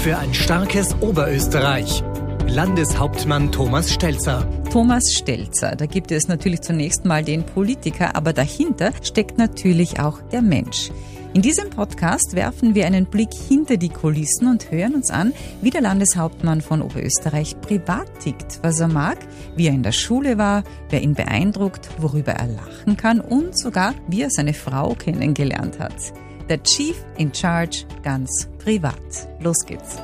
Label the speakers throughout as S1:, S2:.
S1: für ein starkes Oberösterreich. Landeshauptmann Thomas Stelzer.
S2: Thomas Stelzer, da gibt es natürlich zunächst mal den Politiker, aber dahinter steckt natürlich auch der Mensch. In diesem Podcast werfen wir einen Blick hinter die Kulissen und hören uns an, wie der Landeshauptmann von Oberösterreich privat tickt, was er mag, wie er in der Schule war, wer ihn beeindruckt, worüber er lachen kann und sogar, wie er seine Frau kennengelernt hat. Der Chief in Charge ganz privat. Los geht's.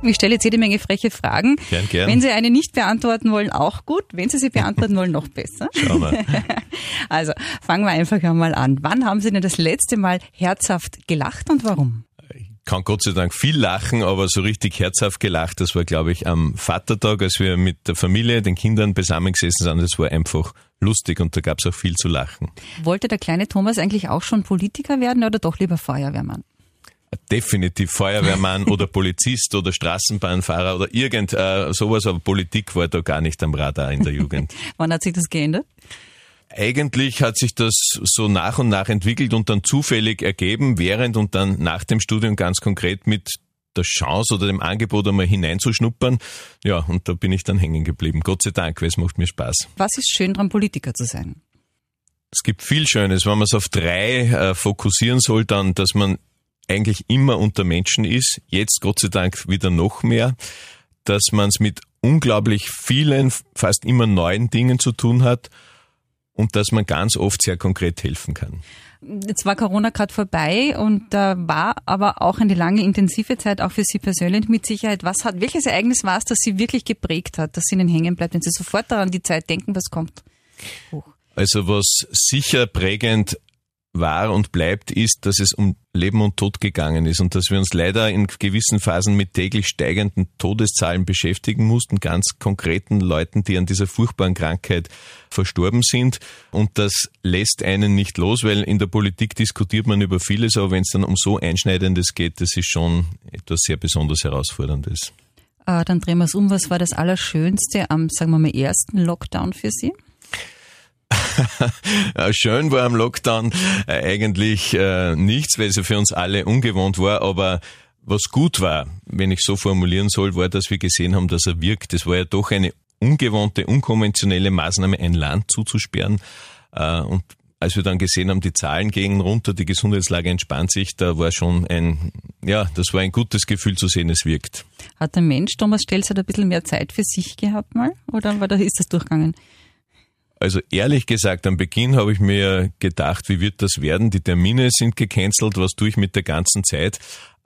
S2: Ich stelle jetzt jede Menge freche Fragen.
S3: Gern, gern.
S2: Wenn Sie eine nicht beantworten wollen, auch gut. Wenn Sie sie beantworten wollen, noch besser.
S3: Schauen wir.
S2: Also fangen wir einfach einmal an. Wann haben Sie denn das letzte Mal herzhaft gelacht und warum?
S3: Ich kann Gott sei Dank viel lachen, aber so richtig herzhaft gelacht, das war, glaube ich, am Vatertag, als wir mit der Familie, den Kindern zusammengesessen sind. Das war einfach lustig und da gab es auch viel zu lachen.
S2: Wollte der kleine Thomas eigentlich auch schon Politiker werden oder doch lieber Feuerwehrmann?
S3: Definitiv Feuerwehrmann oder Polizist oder Straßenbahnfahrer oder irgend äh, sowas, aber Politik war da gar nicht am Radar in der Jugend.
S2: Wann hat sich das geändert?
S3: Eigentlich hat sich das so nach und nach entwickelt und dann zufällig ergeben, während und dann nach dem Studium ganz konkret mit der Chance oder dem Angebot einmal hineinzuschnuppern. Ja, und da bin ich dann hängen geblieben. Gott sei Dank, weil es macht mir Spaß.
S2: Was ist schön dran, Politiker zu sein?
S3: Es gibt viel Schönes. Wenn man es auf drei äh, fokussieren soll, dann, dass man eigentlich immer unter Menschen ist. Jetzt Gott sei Dank wieder noch mehr. Dass man es mit unglaublich vielen, fast immer neuen Dingen zu tun hat und dass man ganz oft sehr konkret helfen kann.
S2: Jetzt war Corona gerade vorbei und da war aber auch eine lange intensive Zeit auch für Sie persönlich mit Sicherheit. Was hat, welches Ereignis war es, das Sie wirklich geprägt hat, dass Ihnen hängen bleibt, wenn Sie sofort daran die Zeit denken, was kommt? Hoch.
S3: Also was sicher prägend war und bleibt, ist, dass es um Leben und Tod gegangen ist und dass wir uns leider in gewissen Phasen mit täglich steigenden Todeszahlen beschäftigen mussten, ganz konkreten Leuten, die an dieser furchtbaren Krankheit verstorben sind. Und das lässt einen nicht los, weil in der Politik diskutiert man über vieles, aber wenn es dann um so Einschneidendes geht, das ist schon etwas sehr besonders Herausforderndes.
S2: Äh, dann drehen wir es um. Was war das Allerschönste am, sagen wir mal, ersten Lockdown für Sie?
S3: Schön war am Lockdown äh, eigentlich äh, nichts, weil es ja für uns alle ungewohnt war, aber was gut war, wenn ich so formulieren soll, war, dass wir gesehen haben, dass er wirkt. Es war ja doch eine ungewohnte, unkonventionelle Maßnahme, ein Land zuzusperren. Äh, und als wir dann gesehen haben, die Zahlen gehen runter, die Gesundheitslage entspannt sich, da war schon ein, ja, das war ein gutes Gefühl zu sehen, es wirkt.
S2: Hat der Mensch Thomas Stelz ein bisschen mehr Zeit für sich gehabt mal? Oder war da, ist das durchgegangen?
S3: Also ehrlich gesagt, am Beginn habe ich mir gedacht, wie wird das werden? Die Termine sind gecancelt, was tue ich mit der ganzen Zeit?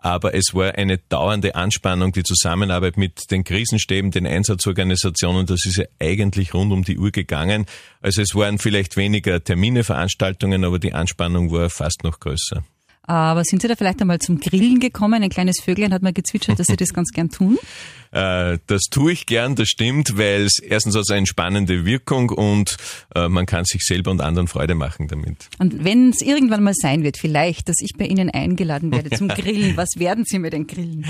S3: Aber es war eine dauernde Anspannung, die Zusammenarbeit mit den Krisenstäben, den Einsatzorganisationen, das ist ja eigentlich rund um die Uhr gegangen. Also es waren vielleicht weniger Termine, Veranstaltungen, aber die Anspannung war fast noch größer.
S2: Aber sind Sie da vielleicht einmal zum Grillen gekommen? Ein kleines Vöglein hat mal gezwitschert, dass Sie das ganz gern tun.
S3: Äh, das tue ich gern, das stimmt, weil es erstens hat es eine spannende Wirkung und äh, man kann sich selber und anderen Freude machen damit.
S2: Und wenn es irgendwann mal sein wird, vielleicht, dass ich bei Ihnen eingeladen werde zum Grillen, was werden Sie mir denn grillen?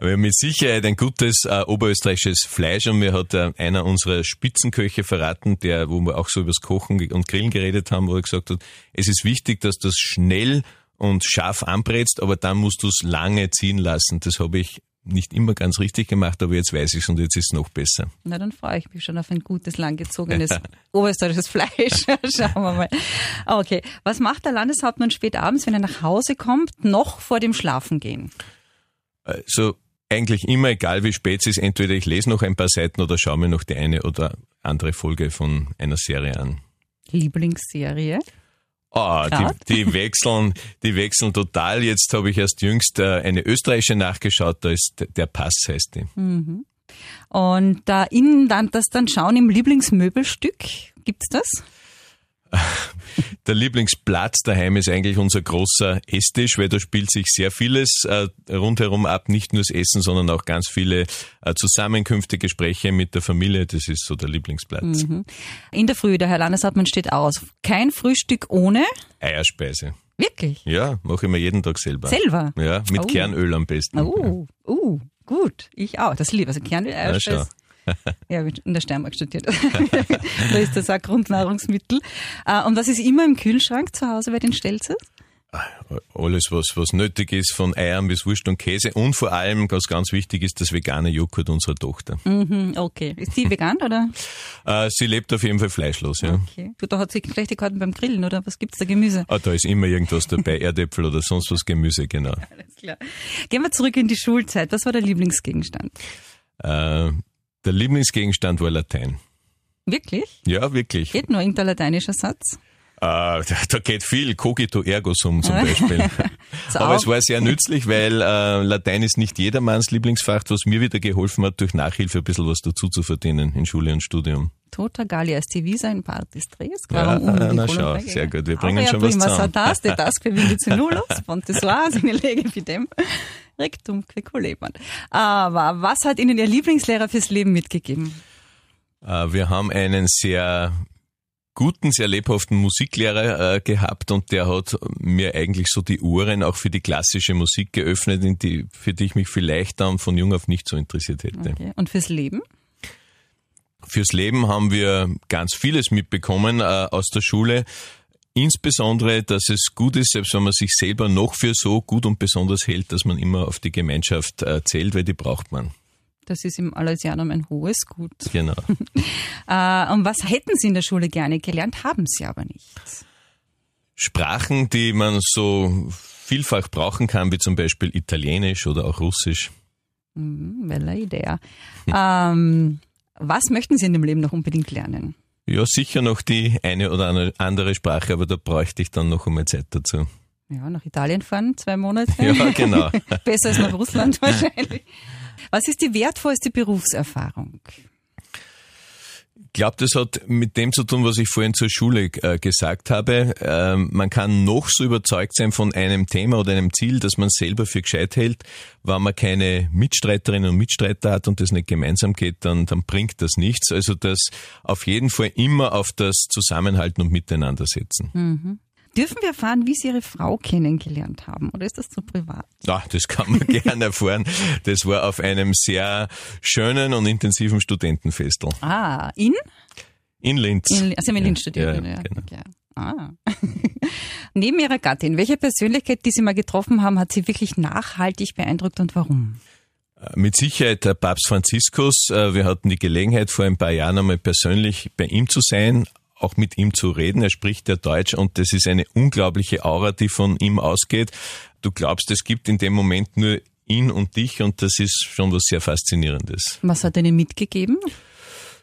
S3: Wir haben mit Sicherheit ein gutes äh, oberösterreichisches Fleisch und mir hat äh, einer unserer Spitzenköche verraten, der, wo wir auch so übers Kochen und Grillen geredet haben, wo er gesagt hat, es ist wichtig, dass das schnell und scharf anbrätst, aber dann musst du es lange ziehen lassen. Das habe ich nicht immer ganz richtig gemacht, aber jetzt weiß ich es und jetzt ist es noch besser.
S2: Na, dann freue ich mich schon auf ein gutes, langgezogenes oberösterreichisches Fleisch. Schauen wir mal. Okay, was macht der Landeshauptmann spät abends, wenn er nach Hause kommt, noch vor dem Schlafengehen?
S3: Also eigentlich immer, egal wie spät es ist, entweder ich lese noch ein paar Seiten oder schaue mir noch die eine oder andere Folge von einer Serie an.
S2: Lieblingsserie?
S3: Ah, die, die, wechseln, die wechseln total. Jetzt habe ich erst jüngst äh, eine österreichische nachgeschaut, da ist der Pass heißt die.
S2: Mhm. Und da Ihnen dann das dann schauen im Lieblingsmöbelstück, gibt's das?
S3: Der Lieblingsplatz daheim ist eigentlich unser großer Esstisch, weil da spielt sich sehr vieles äh, rundherum ab, nicht nur das Essen, sondern auch ganz viele äh, Zusammenkünfte, Gespräche mit der Familie. Das ist so der Lieblingsplatz.
S2: Mhm. In der Früh, der Herr Landeshauptmann steht aus. Kein Frühstück ohne
S3: Eierspeise.
S2: Wirklich?
S3: Ja, mache ich mir jeden Tag selber.
S2: Selber?
S3: Ja, mit oh. Kernöl am besten.
S2: Oh, uh, gut. Ich auch. Das liebe. Also Kernöl, Eierspeise. Ja, in der Steiermark studiert. da ist das auch Grundnahrungsmittel. Äh, und was ist immer im Kühlschrank zu Hause bei den Stelzers?
S3: alles, was, was nötig ist, von Eiern bis Wurst und Käse und vor allem, was ganz wichtig ist, das vegane Joghurt unserer Tochter.
S2: Mhm, okay. Ist sie vegan oder?
S3: Äh, sie lebt auf jeden Fall fleischlos, ja.
S2: Okay. Du, da hat sie schlechte Karten beim Grillen oder was gibt's da Gemüse?
S3: Ah, da ist immer irgendwas dabei, Erdäpfel oder sonst was Gemüse, genau.
S2: Alles klar. Gehen wir zurück in die Schulzeit. Was war der Lieblingsgegenstand?
S3: Äh, der Lieblingsgegenstand war Latein.
S2: Wirklich?
S3: Ja, wirklich.
S2: Geht nur irgendein lateinischer Satz?
S3: Äh, da geht viel, cogito ergo sum zum Beispiel. Aber es war sehr nützlich, weil äh, Latein ist nicht jedermanns Lieblingsfach, was mir wieder geholfen hat, durch Nachhilfe ein bisschen was dazu zu verdienen in Schule und Studium.
S2: Tota Gallia divisa in partis tres.
S3: Ja, na schau, sehr gut, wir bringen schon was zusammen.
S2: Das quevindit nullus, ponte in lege fidem, rectum queculebant. Aber was hat Ihnen Ihr Lieblingslehrer fürs Leben mitgegeben?
S3: Äh, wir haben einen sehr guten, sehr lebhaften Musiklehrer äh, gehabt und der hat mir eigentlich so die Ohren auch für die klassische Musik geöffnet, in die, für die ich mich vielleicht dann von jung auf nicht so interessiert hätte.
S2: Okay. Und fürs Leben?
S3: Fürs Leben haben wir ganz vieles mitbekommen äh, aus der Schule. Insbesondere, dass es gut ist, selbst wenn man sich selber noch für so gut und besonders hält, dass man immer auf die Gemeinschaft äh, zählt, weil die braucht man.
S2: Das ist im Allersianum ein hohes Gut.
S3: Genau.
S2: äh, und was hätten Sie in der Schule gerne gelernt, haben Sie aber nicht?
S3: Sprachen, die man so vielfach brauchen kann, wie zum Beispiel Italienisch oder auch Russisch.
S2: Mhm, bella Idee. ähm, was möchten Sie in dem Leben noch unbedingt lernen?
S3: Ja, sicher noch die eine oder andere Sprache, aber da bräuchte ich dann noch einmal Zeit dazu.
S2: Ja, nach Italien fahren, zwei Monate.
S3: Ja, genau.
S2: Besser als nach Russland wahrscheinlich. Was ist die wertvollste Berufserfahrung?
S3: Ich glaube, das hat mit dem zu tun, was ich vorhin zur Schule äh, gesagt habe. Ähm, man kann noch so überzeugt sein von einem Thema oder einem Ziel, das man selber für gescheit hält. Wenn man keine Mitstreiterinnen und Mitstreiter hat und das nicht gemeinsam geht, dann, dann bringt das nichts. Also das auf jeden Fall immer auf das Zusammenhalten und Miteinander setzen.
S2: Mhm. Dürfen wir erfahren, wie Sie Ihre Frau kennengelernt haben oder ist das zu privat?
S3: Ja, das kann man gerne erfahren. Das war auf einem sehr schönen und intensiven Studentenfestel.
S2: Ah, in?
S3: In Linz.
S2: In, also in Linz studiert. Ja, ja, genau. Okay. Ah. Neben Ihrer Gattin, welche Persönlichkeit, die Sie mal getroffen haben, hat Sie wirklich nachhaltig beeindruckt und warum?
S3: Äh, mit Sicherheit der Papst Franziskus. Äh, wir hatten die Gelegenheit, vor ein paar Jahren einmal persönlich bei ihm zu sein, auch mit ihm zu reden. Er spricht ja Deutsch und das ist eine unglaubliche Aura, die von ihm ausgeht. Du glaubst, es gibt in dem Moment nur ihn und dich und das ist schon was sehr Faszinierendes.
S2: Was hat er Ihnen mitgegeben?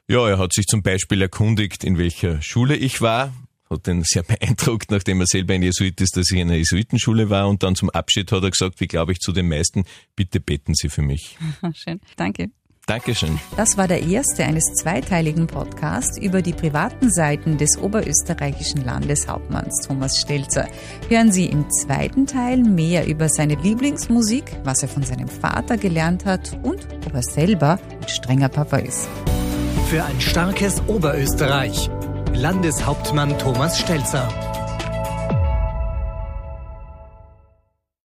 S3: Ja, er hat sich zum Beispiel erkundigt, in welcher Schule ich war, hat ihn sehr beeindruckt, nachdem er selber ein Jesuit ist, dass ich in einer Jesuitenschule war und dann zum Abschied hat er gesagt, wie glaube ich zu den meisten, bitte beten Sie für mich.
S2: Schön, danke.
S3: Dankeschön.
S2: Das war der erste eines zweiteiligen Podcasts über die privaten Seiten des oberösterreichischen Landeshauptmanns Thomas Stelzer. Hören Sie im zweiten Teil mehr über seine Lieblingsmusik, was er von seinem Vater gelernt hat und ob er selber ein strenger Papa ist.
S1: Für ein starkes Oberösterreich. Landeshauptmann Thomas Stelzer.